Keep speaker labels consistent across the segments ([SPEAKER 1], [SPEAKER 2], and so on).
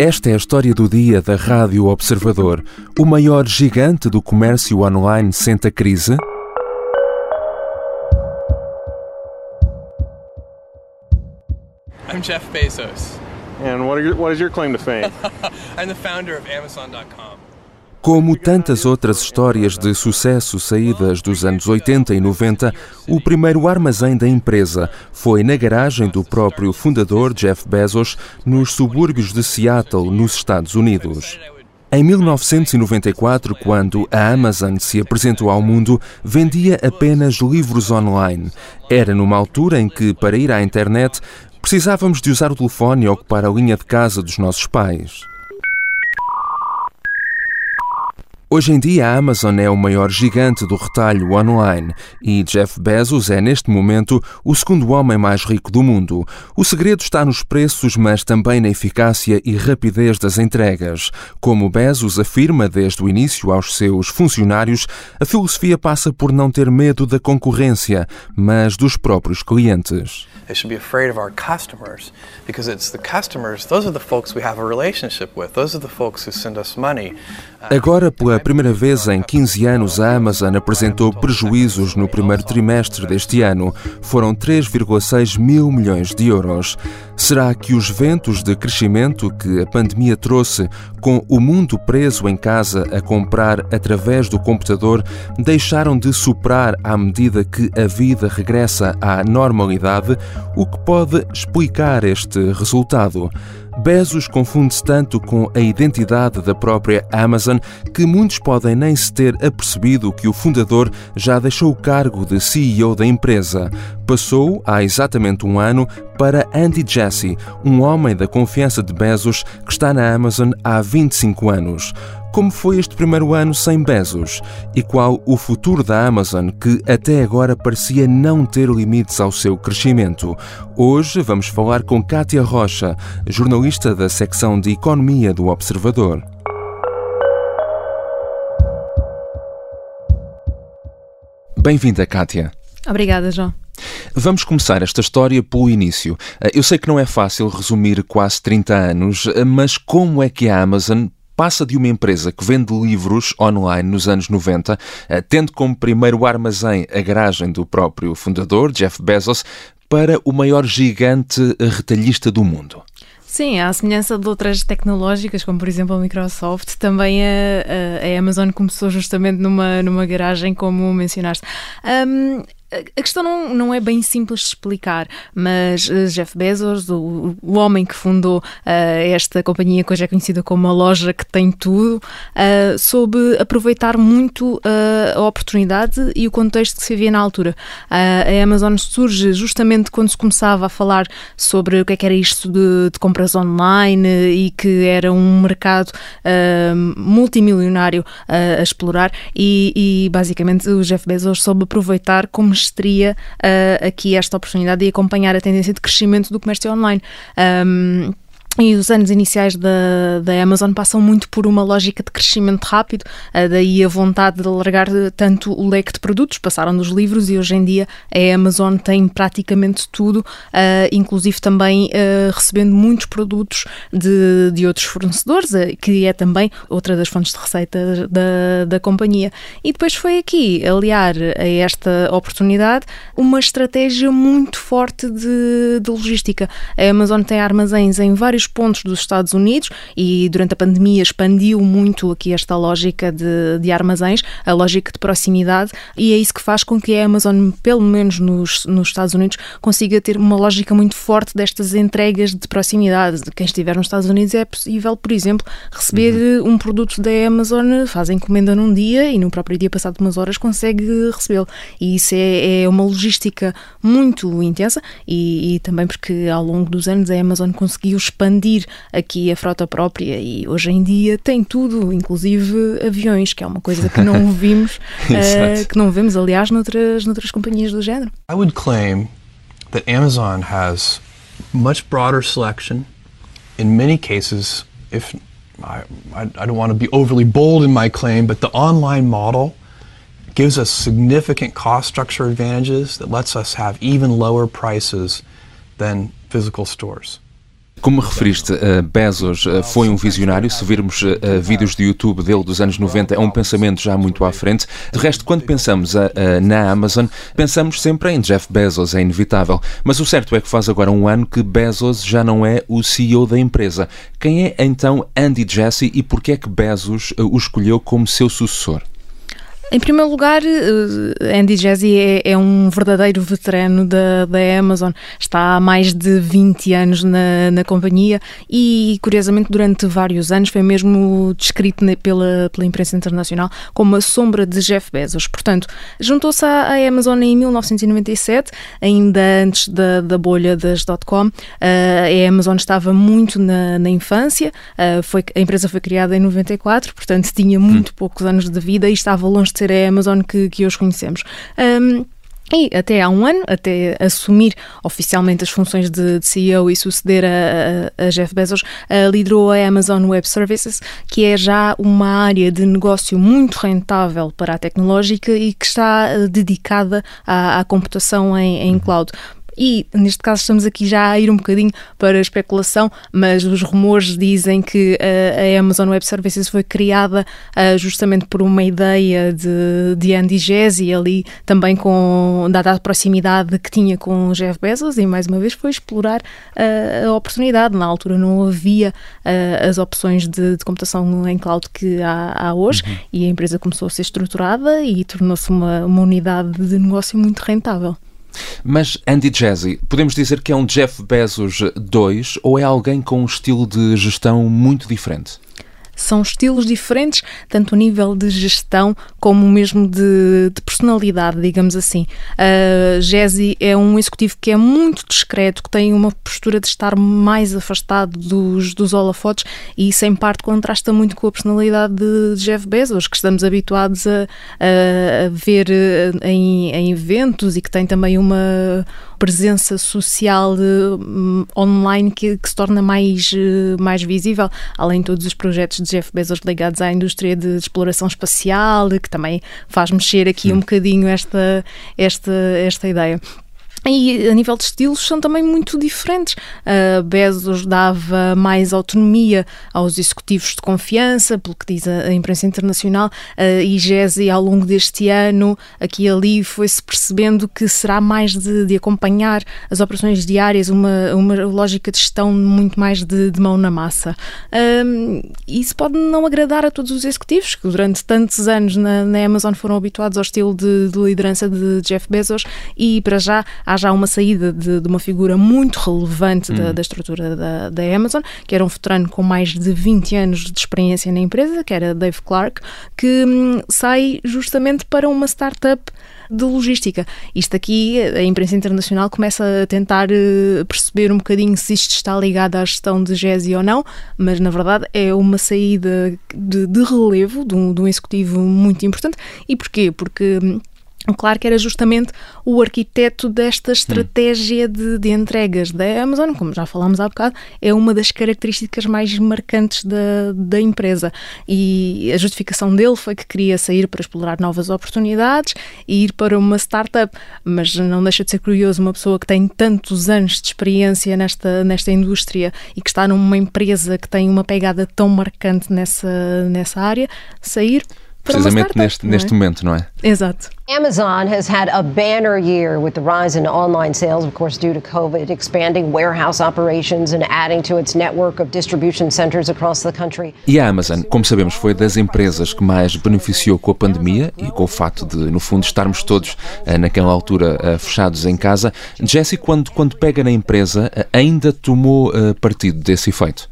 [SPEAKER 1] Esta é a história do dia da Rádio Observador. O maior gigante do comércio online senta crise?
[SPEAKER 2] I'm Jeff Bezos.
[SPEAKER 3] And what, are your, what is your claim to fame?
[SPEAKER 2] I'm the founder of Amazon.com.
[SPEAKER 1] Como tantas outras histórias de sucesso saídas dos anos 80 e 90, o primeiro armazém da empresa foi na garagem do próprio fundador Jeff Bezos, nos subúrbios de Seattle, nos Estados Unidos. Em 1994, quando a Amazon se apresentou ao mundo, vendia apenas livros online. Era numa altura em que, para ir à internet, precisávamos de usar o telefone e ocupar a linha de casa dos nossos pais. Hoje em dia, a Amazon é o maior gigante do retalho online e Jeff Bezos é, neste momento, o segundo homem mais rico do mundo. O segredo está nos preços, mas também na eficácia e rapidez das entregas. Como Bezos afirma desde o início aos seus funcionários, a filosofia passa por não ter medo da concorrência, mas dos próprios clientes.
[SPEAKER 2] They should be afraid of our customers because it's the customers, those are the folks we have a relationship with. Those are the folks who send us money.
[SPEAKER 1] Agora, pela primeira vez em 15 anos, a Amazon apresentou prejuízos no primeiro trimestre deste ano. Foram 3,6 mil milhões de euros. Será que os ventos de crescimento que a pandemia trouxe, com o mundo preso em casa a comprar através do computador, deixaram de soprar à medida que a vida regressa à normalidade? O que pode explicar este resultado? Bezos confunde-se tanto com a identidade da própria Amazon que muitos podem nem se ter apercebido que o fundador já deixou o cargo de CEO da empresa. Passou, há exatamente um ano, para Andy Jassy, um homem da confiança de Bezos que está na Amazon há 25 anos. Como foi este primeiro ano sem Bezos? E qual o futuro da Amazon, que até agora parecia não ter limites ao seu crescimento? Hoje vamos falar com Kátia Rocha, jornalista da secção de Economia do Observador. Bem-vinda, Kátia.
[SPEAKER 4] Obrigada, João.
[SPEAKER 1] Vamos começar esta história pelo início. Eu sei que não é fácil resumir quase 30 anos, mas como é que a Amazon passa de uma empresa que vende livros online nos anos 90, tendo como primeiro armazém a garagem do próprio fundador, Jeff Bezos, para o maior gigante retalhista do mundo?
[SPEAKER 4] Sim, à semelhança de outras tecnológicas, como por exemplo a Microsoft, também a, a, a Amazon começou justamente numa, numa garagem, como mencionaste. Um, a questão não, não é bem simples de explicar, mas eh, Jeff Bezos, o, o homem que fundou uh, esta companhia que hoje é conhecida como uma loja que tem tudo, uh, soube aproveitar muito uh, a oportunidade e o contexto que se havia na altura. a Amazon surge justamente quando se começava a falar sobre o que, é que era isto de, de, compras online e que era um mercado multimilionário a explorar e, e basicamente o Jeff Bezos soube aproveitar como teria uh, aqui esta oportunidade de acompanhar a tendência de crescimento do comércio online. Um, e os anos iniciais da, da Amazon passam muito por uma lógica de crescimento rápido, uh, daí a vontade de alargar tanto o leque de produtos. Passaram dos livros e hoje em dia a Amazon tem praticamente tudo, uh, inclusive também uh, recebendo muitos produtos de, de outros fornecedores, que é também outra das fontes de receita da, da companhia. E depois foi aqui aliar a esta oportunidade uma estratégia muito forte de, de logística. A Amazon tem armazéns em vários pontos dos Estados Unidos e durante a pandemia expandiu muito aqui esta lógica de, de armazéns, a lógica de proximidade, e é isso que faz com que a Amazon, pelo menos nos, nos Estados Unidos, consiga ter uma lógica muito forte destas entregas de proximidade. Quem estiver nos Estados Unidos é possível, por exemplo, receber uhum. um produto da Amazon, faz a encomenda num dia e no próprio dia, passado umas horas, consegue recebê-lo. E isso é, é, uma logística muito intensa e, e também porque ao longo dos anos a Amazon conseguiu expandir expandir aqui a frota própria e hoje em dia tem tudo, inclusive aviões, que é uma coisa que não vimos, uh, que não vemos, aliás, noutras, noutras companhias do género.
[SPEAKER 5] I would claim that Amazon has much broader selection. In many cases, if I, I don't want to be overly bold in my claim, but the online model gives us significant cost structure advantages that lets us have even lower prices than physical stores.
[SPEAKER 1] Como referiste, uh, Bezos uh, foi um visionário. Se virmos uh, vídeos de YouTube dele dos anos 90, é um pensamento já muito à frente. De resto, quando pensamos na Amazon, pensamos sempre em Jeff Bezos, é inevitável. Mas o certo é que faz agora um ano que Bezos já não é o CEO da empresa. Quem é então Andy Jassy e por que é que Bezos o escolheu como seu sucessor?
[SPEAKER 4] Em primeiro lugar, eh, Andy Jassy é, é, um verdadeiro veterano da, da Amazon. Está há mais de 20 anos na, na companhia e, curiosamente, durante vários anos foi mesmo descrito pela, pela imprensa internacional como a sombra de Jeff Bezos. Portanto, juntou-se à, à, Amazon em 1997, ainda antes da, da bolha das dot-com. Uh, a Amazon estava muito na, na infância, uh, foi, a empresa foi criada em 94, portanto tinha muito hum. poucos anos de vida e estava longe de ser a Amazon que, que hoje conhecemos. Um, e até há um ano, até assumir oficialmente as funções de, de CEO e suceder a, a, a, Jeff Bezos, uh, liderou a Amazon Web Services, que é já uma área de negócio muito rentável para a tecnológica e que está uh, dedicada à, à computação em, em cloud e neste caso estamos aqui já a ir um bocadinho para a especulação, mas os rumores dizem que uh, a Amazon Web Services foi criada uh, justamente por uma ideia de, de Andy Jassy ali também com dada a proximidade que tinha com Jeff Bezos e mais uma vez foi explorar uh, a oportunidade. Na altura não havia as opções de, de, computação em cloud que há, há hoje uhum. e a empresa começou a ser estruturada e tornou-se uma, uma unidade de negócio muito rentável.
[SPEAKER 1] Mas Andy Jassy, podemos dizer que é um Jeff Bezos 2 ou é alguém com um estilo de gestão muito diferente?
[SPEAKER 4] São estilos diferentes, tanto a nível de gestão como mesmo de, de personalidade, digamos assim. Uh, Jesse é um executivo que é muito discreto, que tem uma postura de estar mais afastado dos, dos holofotes e isso em parte contrasta muito com a personalidade de Jeff Bezos, que estamos habituados a, a ver eh, em, em eventos e que tem também uma presença social uh, online que, que, se torna mais, uh, mais visível, além de todos os projetos de Jeff Bezos ligados à indústria de exploração espacial, que também faz mexer aqui Sim. um bocadinho esta, esta, esta ideia. E a nível de estilos são também muito diferentes. Uh, Bezos dava mais autonomia aos executivos de confiança, pelo que diz a, a imprensa internacional, uh, e Jesse, ao longo deste ano, aqui e ali, foi-se percebendo que será mais de, de, acompanhar as operações diárias, uma, uma lógica de gestão muito mais de, de mão na massa. Um, isso pode não agradar a todos os executivos, que durante tantos anos na, na Amazon foram habituados ao estilo de, de liderança de Jeff Bezos, e para já há já uma saída de, de uma figura muito relevante da, hum. da, estrutura da, da, Amazon, que era um veterano com mais de 20 anos de experiência na empresa, que era Dave Clark, que hum, sai justamente para uma startup de logística. Isto aqui, a imprensa internacional começa a tentar uh, perceber um bocadinho se isto está ligado à gestão de GESI ou não, mas na verdade é uma saída de, de relevo de um, de um executivo muito importante. E porquê? Porque hum, Claro que era justamente o arquiteto desta estratégia de, de, entregas da Amazon, como já falámos há bocado, é uma das características mais marcantes da, da empresa. E a justificação dele foi que queria sair para explorar novas oportunidades e ir para uma startup, mas não deixa de ser curioso uma pessoa que tem tantos anos de experiência nesta, nesta indústria e que está numa empresa que tem uma pegada tão marcante nessa, nessa área, sair
[SPEAKER 1] precisamente neste, é? neste momento, não é?
[SPEAKER 4] Exato.
[SPEAKER 6] Amazon has had a banner year with the rise in online sales, of course, due to COVID, expanding warehouse operations and adding to its network of distribution centers across the country.
[SPEAKER 1] E a Amazon, como sabemos, foi das empresas que mais beneficiou com a pandemia e com o fato de, no fundo, estarmos todos eh, naquela altura eh, fechados em casa. Jesse, quando, quando pega na empresa, eh, ainda tomou partido desse efeito?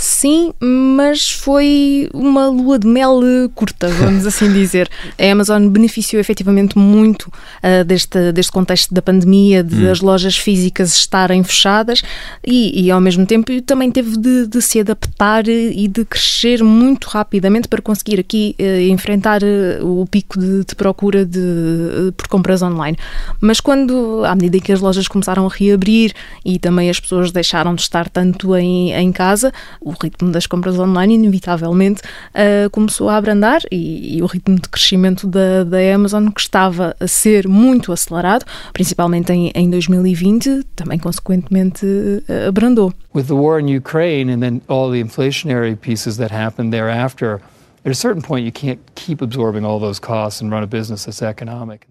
[SPEAKER 4] Sim, mas foi uma lua de mel curta, vamos assim dizer. A Amazon beneficiou efetivamente muito uh, deste, deste contexto da pandemia, de hum. as lojas físicas estarem fechadas e, e ao mesmo tempo também teve de, de, se adaptar e de crescer muito rapidamente para conseguir aqui uh, enfrentar uh, o pico de, de procura de, por compras online. Mas quando, à medida que as lojas começaram a reabrir e também as pessoas deixaram de estar tanto em, em casa, o ritmo das compras online inevitavelmente uh, começou a abrandar e, e, o ritmo de crescimento da, da Amazon que estava a ser muito acelerado, principalmente em, em 2020, também consequentemente uh, abrandou.
[SPEAKER 7] With the war in Ukraine and then all the inflationary pieces that happened thereafter,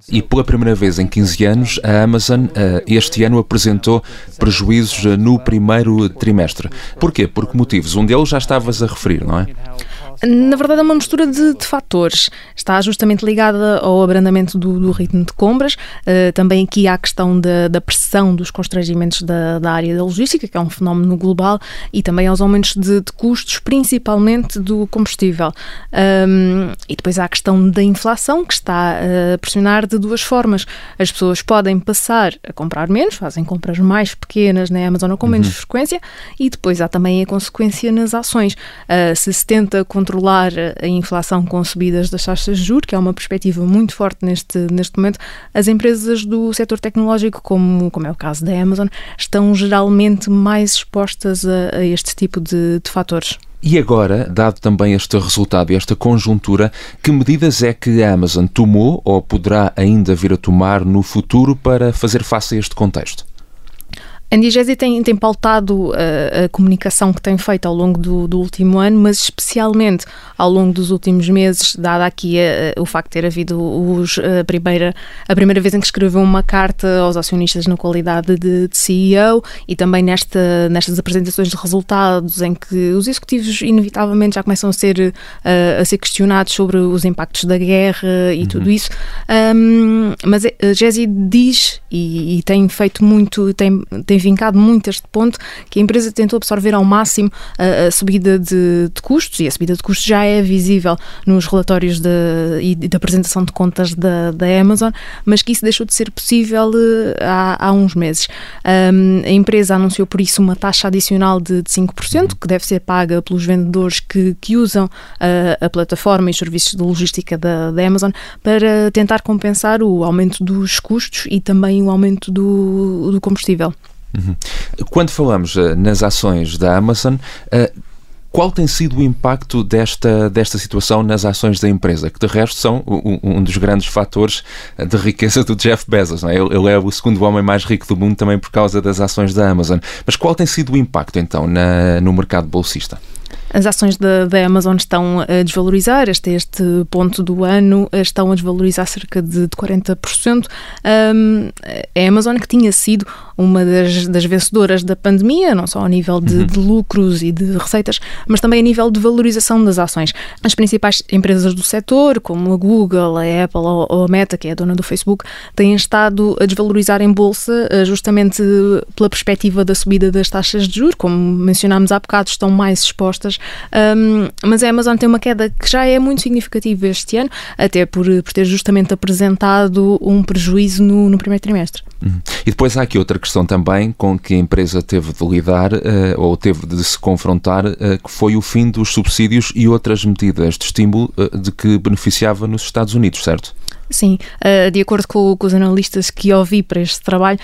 [SPEAKER 1] e pela primeira vez em 15 anos, a Amazon eh, este ano apresentou prejuízos eh, no primeiro trimestre. Porquê? Por que motivos? Um deles já estavas a referir, não é?
[SPEAKER 4] Na verdade, é uma mistura de, de fatores. Está justamente ligada ao abrandamento do, do ritmo de compras, uh, também aqui há a questão da, da pressão dos constrangimentos da, da, área da logística, que é um fenómeno global, e também aos aumentos de, de custos, principalmente do combustível. Um, e depois há a questão da inflação, que está a pressionar de duas formas. As pessoas podem passar a comprar menos, fazem compras mais pequenas na Amazon com menos uhum. frequência, e depois há também a consequência nas ações. Uh, se se tenta controlar a inflação com subidas das taxas de juros, que é uma perspectiva muito forte neste, neste momento, as empresas do setor tecnológico, como, como é o caso da Amazon, estão geralmente mais expostas a, a este tipo de, de fatores.
[SPEAKER 1] E agora, dado também este resultado e esta conjuntura, que medidas é que a Amazon tomou ou poderá ainda vir a tomar no futuro para fazer face a este contexto?
[SPEAKER 4] A Indigesi tem, tem pautado a, uh, a, comunicação que tem feito ao longo do, do, último ano, mas especialmente ao longo dos últimos meses, dada aqui a, a, o facto de ter havido os, a, primeira, a primeira vez em que escreveu uma carta aos acionistas na qualidade de, de CEO e também nesta, nestas apresentações de resultados em que os executivos inevitavelmente já começam a ser, a ser questionados sobre os impactos da guerra e uhum. tudo isso. Um, mas a Gesi diz e, e, tem feito muito, tem, tem vincado muito este ponto, que a empresa tentou absorver ao máximo a, a subida de, de, custos, e a subida de custos já é visível nos relatórios de, e da apresentação de contas da, da Amazon, mas que isso deixou de ser possível eh, há, há uns meses. Um, a empresa anunciou por isso uma taxa adicional de, de 5%, que deve ser paga pelos vendedores que, que usam a, a plataforma e os serviços de logística da, da Amazon para tentar compensar o aumento dos custos e também o aumento do, do combustível.
[SPEAKER 1] Uhum. Quando falamos uh, nas ações da Amazon, uh, qual tem sido o impacto desta, desta situação nas ações da empresa, que de resto são um, um dos grandes fatores de riqueza do Jeff Bezos? É? Ele, ele, é o segundo homem mais rico do mundo também por causa das ações da Amazon. Mas qual tem sido o impacto então na, no mercado bolsista?
[SPEAKER 4] As ações da, da Amazon estão a desvalorizar, este, este ponto do ano, estão a desvalorizar cerca de, de 40%. Um, a Amazon, que tinha sido uma das, das vencedoras da pandemia, não só a nível de, uhum. de, lucros e de receitas, mas também a nível de valorização das ações. As principais empresas do setor, como a Google, a Apple ou a Meta, que é a dona do Facebook, têm estado a desvalorizar em bolsa eh, justamente pela perspectiva da subida das taxas de juros, como mencionámos há bocado, estão mais expostas um, mas a Amazon tem uma queda que já é muito significativa este ano, até por, por ter justamente apresentado um prejuízo no, no primeiro trimestre.
[SPEAKER 1] Uhum. E depois há aqui outra questão também com que a empresa teve de lidar uh, ou teve de se confrontar, uh, que foi o fim dos subsídios e outras medidas de estímulo uh, de que beneficiava nos Estados Unidos, certo?
[SPEAKER 4] Sim, uh, de acordo com, os analistas que ouvi para este trabalho,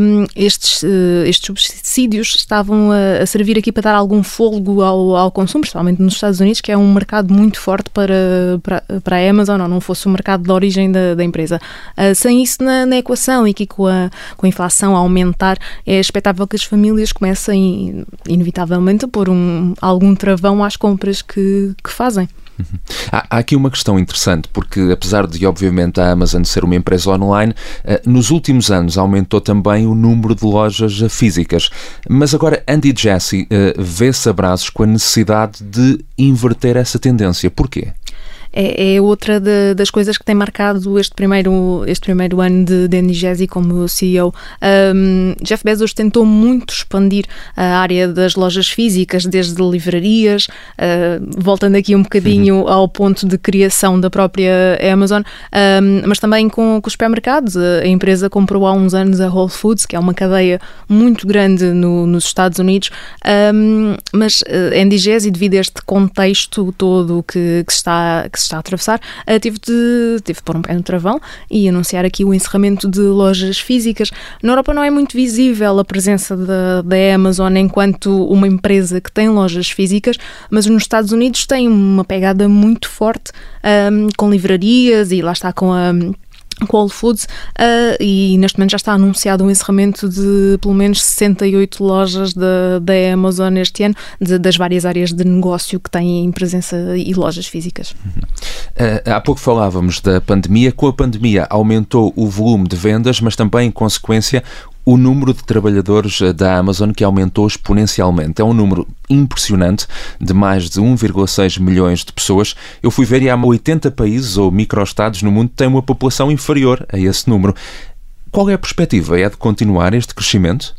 [SPEAKER 4] um, estes, uh, estes subsídios estavam a, servir aqui para dar algum fôlego ao, ao consumo, principalmente nos Estados Unidos, que é um mercado muito forte para, para, para a Amazon, ou não fosse o mercado de origem da, da empresa. Uh, sem isso na, na, equação e que com a, com a inflação a aumentar, é expectável que as famílias comecem, inevitavelmente, a pôr um, algum travão às compras que, que fazem.
[SPEAKER 1] Há, há, aqui uma questão interessante, porque apesar de, obviamente, a Amazon ser uma empresa online, eh, nos últimos anos aumentou também o número de lojas físicas. Mas agora Andy Jassy eh, vê-se a braços com a necessidade de inverter essa tendência. Porquê?
[SPEAKER 4] É, é outra de, das coisas que tem marcado este primeiro, este primeiro ano de, de Andy como CEO. Um, Jeff Bezos tentou muito expandir a área das lojas físicas, desde livrarias, uh, voltando aqui um bocadinho uhum. ao ponto de criação da própria Amazon, um, mas também com, com os supermercados. A empresa comprou há uns anos a Whole Foods, que é uma cadeia muito grande no, nos Estados Unidos, um, mas uh, Andy Jassy, devido a este contexto todo que, que, está, que se está a atravessar, uh, teve, de, teve de pôr um pé no travão e anunciar aqui o encerramento de lojas físicas. Na Europa não é muito visível a presença da, da Amazon enquanto uma empresa que tem lojas físicas, mas nos Estados Unidos tem uma pegada muito forte um, com livrarias e lá está com a com Whole Foods uh, e neste momento já está anunciado o um encerramento de pelo menos 68 lojas da, da Amazon este ano, de, das várias áreas de negócio que têm presença e lojas físicas.
[SPEAKER 1] Uh, há pouco falávamos da pandemia. Com a pandemia aumentou o volume de vendas, mas também, em consequência, o número de trabalhadores eh, da Amazon que aumentou exponencialmente. É um número impressionante de mais de 1,6 milhões de pessoas. Eu fui ver e há 80 países ou microestados no mundo que têm uma população inferior a esse número. Qual é a perspectiva? É de continuar este crescimento?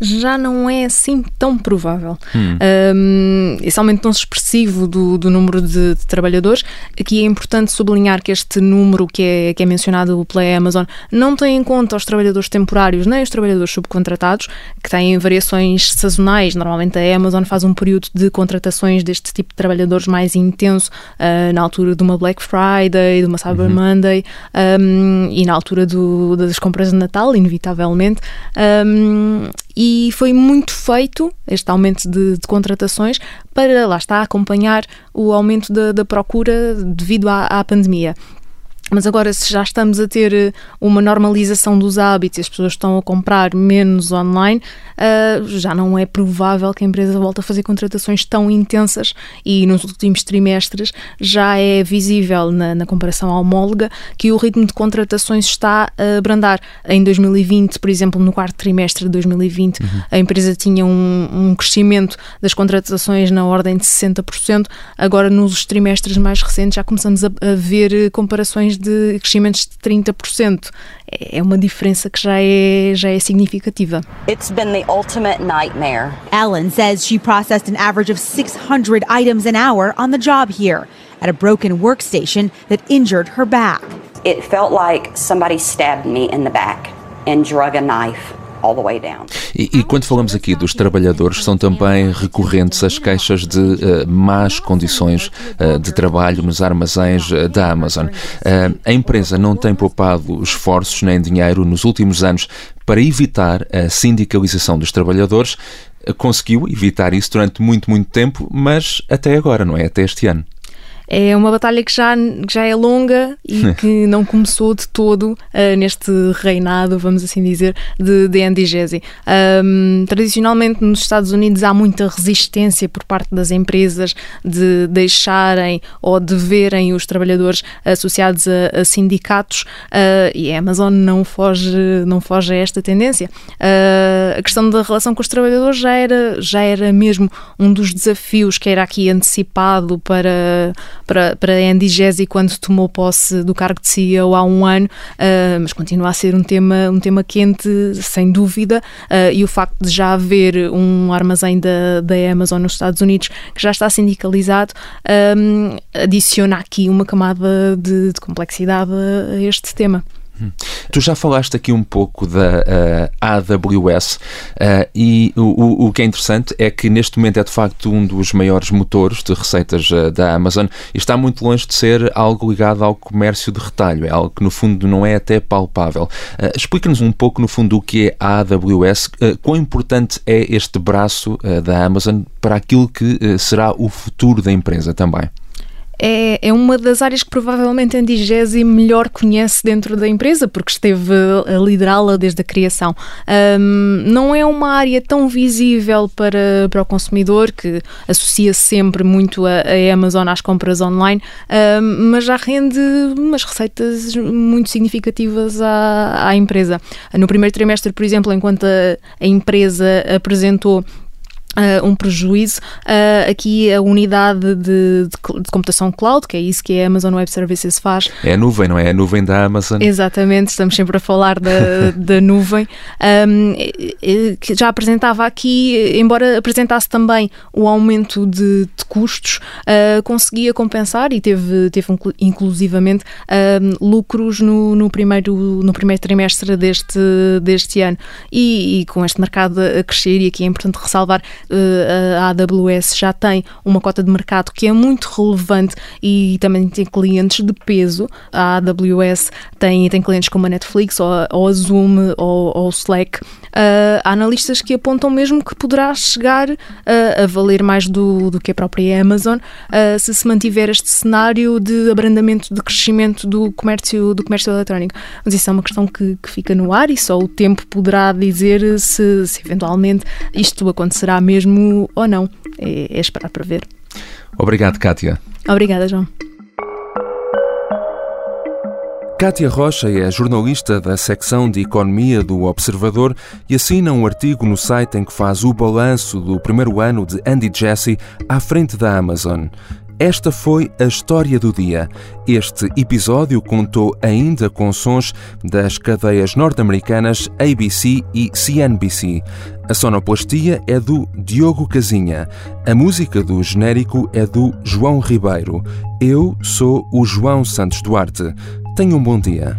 [SPEAKER 4] Já não é assim tão provável. Hum. Um, esse aumento tão expressivo do, do número de, de, trabalhadores, aqui é importante sublinhar que este número que é, que é mencionado pela Amazon não tem em conta os trabalhadores temporários nem os trabalhadores subcontratados, que têm variações sazonais. Normalmente a Amazon faz um período de contratações deste tipo de trabalhadores mais intenso uh, na altura de uma Black Friday, de uma Cyber uhum. Monday um, e na altura do, das compras de Natal, inevitavelmente. Um, e foi muito feito este aumento de, de, contratações para, lá está, acompanhar o aumento da, da procura devido à, à pandemia. Mas agora, se já estamos a ter eh, uma normalização dos hábitos, as pessoas estão a comprar menos online, uh, já não é provável que a empresa volte a fazer contratações tão intensas e nos últimos trimestres já é visível na, na comparação homóloga que o ritmo de contratações está a abrandar. Em 2020, por exemplo, no quarto trimestre de 2020, uhum. a empresa tinha um, um crescimento das contratações na ordem de 60%. Agora, nos trimestres mais recentes, já começamos a, a ver eh, de crescimentos de 30%. É uma diferença que já é, já é significativa.
[SPEAKER 8] It's been the ultimate nightmare.
[SPEAKER 9] Ellen says she processed an average of 600 items an hour on the job here at a broken workstation that injured her back.
[SPEAKER 8] It felt like somebody stabbed me in the back and drug a knife
[SPEAKER 1] e, e, quando falamos aqui dos trabalhadores, são também recorrentes as queixas de uh, más condições uh, de trabalho nos armazéns uh, da Amazon. a empresa não tem poupado esforços nem dinheiro nos últimos anos para evitar a sindicalização dos trabalhadores. Conseguiu evitar isso durante muito, muito tempo, mas até agora, não é? Até este ano.
[SPEAKER 4] É uma batalha que já, que já é longa e que não começou de todo uh, neste reinado, vamos assim dizer, de, de Andy Jassy. Um, tradicionalmente nos Estados Unidos há muita resistência por parte das empresas de deixarem ou de verem os trabalhadores associados a, a sindicatos uh, e a Amazon não foge, não foge a esta tendência. Uh, a questão da relação com os trabalhadores já era, já era mesmo um dos desafios que era aqui antecipado para para, para Andy Jassy quando tomou posse do cargo de CEO há um ano, uh, mas continua a ser um tema, um tema quente, sem dúvida, uh, e o facto de já haver um armazém da, da Amazon nos Estados Unidos que já está sindicalizado um, adiciona aqui uma camada de, de complexidade a este tema.
[SPEAKER 1] Tu já falaste aqui um pouco da uh, AWS uh, e o, o, que é interessante é que neste momento é de facto um dos maiores motores de receitas uh, da Amazon e está muito longe de ser algo ligado ao comércio de retalho, é algo que no fundo não é até palpável. Explica-nos um pouco no fundo o que é a AWS, quão importante é este braço da Amazon para aquilo que será o futuro da empresa também
[SPEAKER 4] é, é uma das áreas que provavelmente a Andigesi melhor conhece dentro da empresa, porque esteve a liderá-la desde a criação. Um, não é uma área tão visível para, para o consumidor, que associa sempre muito a, a Amazon às compras online, um, mas já rende umas receitas muito significativas à, à empresa. No primeiro trimestre, por exemplo, enquanto a, a empresa apresentou Uh, um prejuízo. Uh, aqui a unidade de, de, de, computação cloud, que é isso que a Amazon Web Services faz.
[SPEAKER 1] É a nuvem, não é? A nuvem da Amazon.
[SPEAKER 4] Exatamente, estamos sempre a falar da, da nuvem. Um, que já apresentava aqui, embora apresentasse também o aumento de, de custos, uh, conseguia compensar e teve, teve inclusivamente lucros no, no, primeiro, no primeiro trimestre deste, deste ano. E, e com este mercado a crescer, e aqui é importante ressalvar a AWS já tem uma cota de mercado que é muito relevante e também tem clientes de peso. A AWS tem, tem clientes como a Netflix ou ou a Zoom ou, ou o Slack. Uh, há analistas que apontam mesmo que poderá chegar uh, a valer mais do, do que a própria Amazon uh, se se mantiver este cenário de abrandamento, de crescimento do comércio, do comércio eletrónico. Mas isso é uma questão que, que fica no ar e só o tempo poderá dizer se, se eventualmente isto acontecerá mesmo ou não. É, é esperar para ver.
[SPEAKER 1] Obrigado, Kátia.
[SPEAKER 4] Obrigada, João.
[SPEAKER 1] Kátia Rocha é jornalista da secção de Economia do Observador e assina um artigo no site em que faz o balanço do primeiro ano de Andy Jassy à frente da Amazon. Esta foi a história do dia. Este episódio contou ainda com sons das cadeias norte-americanas ABC e CNBC. A sonoplastia é do Diogo Casinha. A música do genérico é do João Ribeiro. Eu sou o João Santos Duarte. Tenha um bom dia.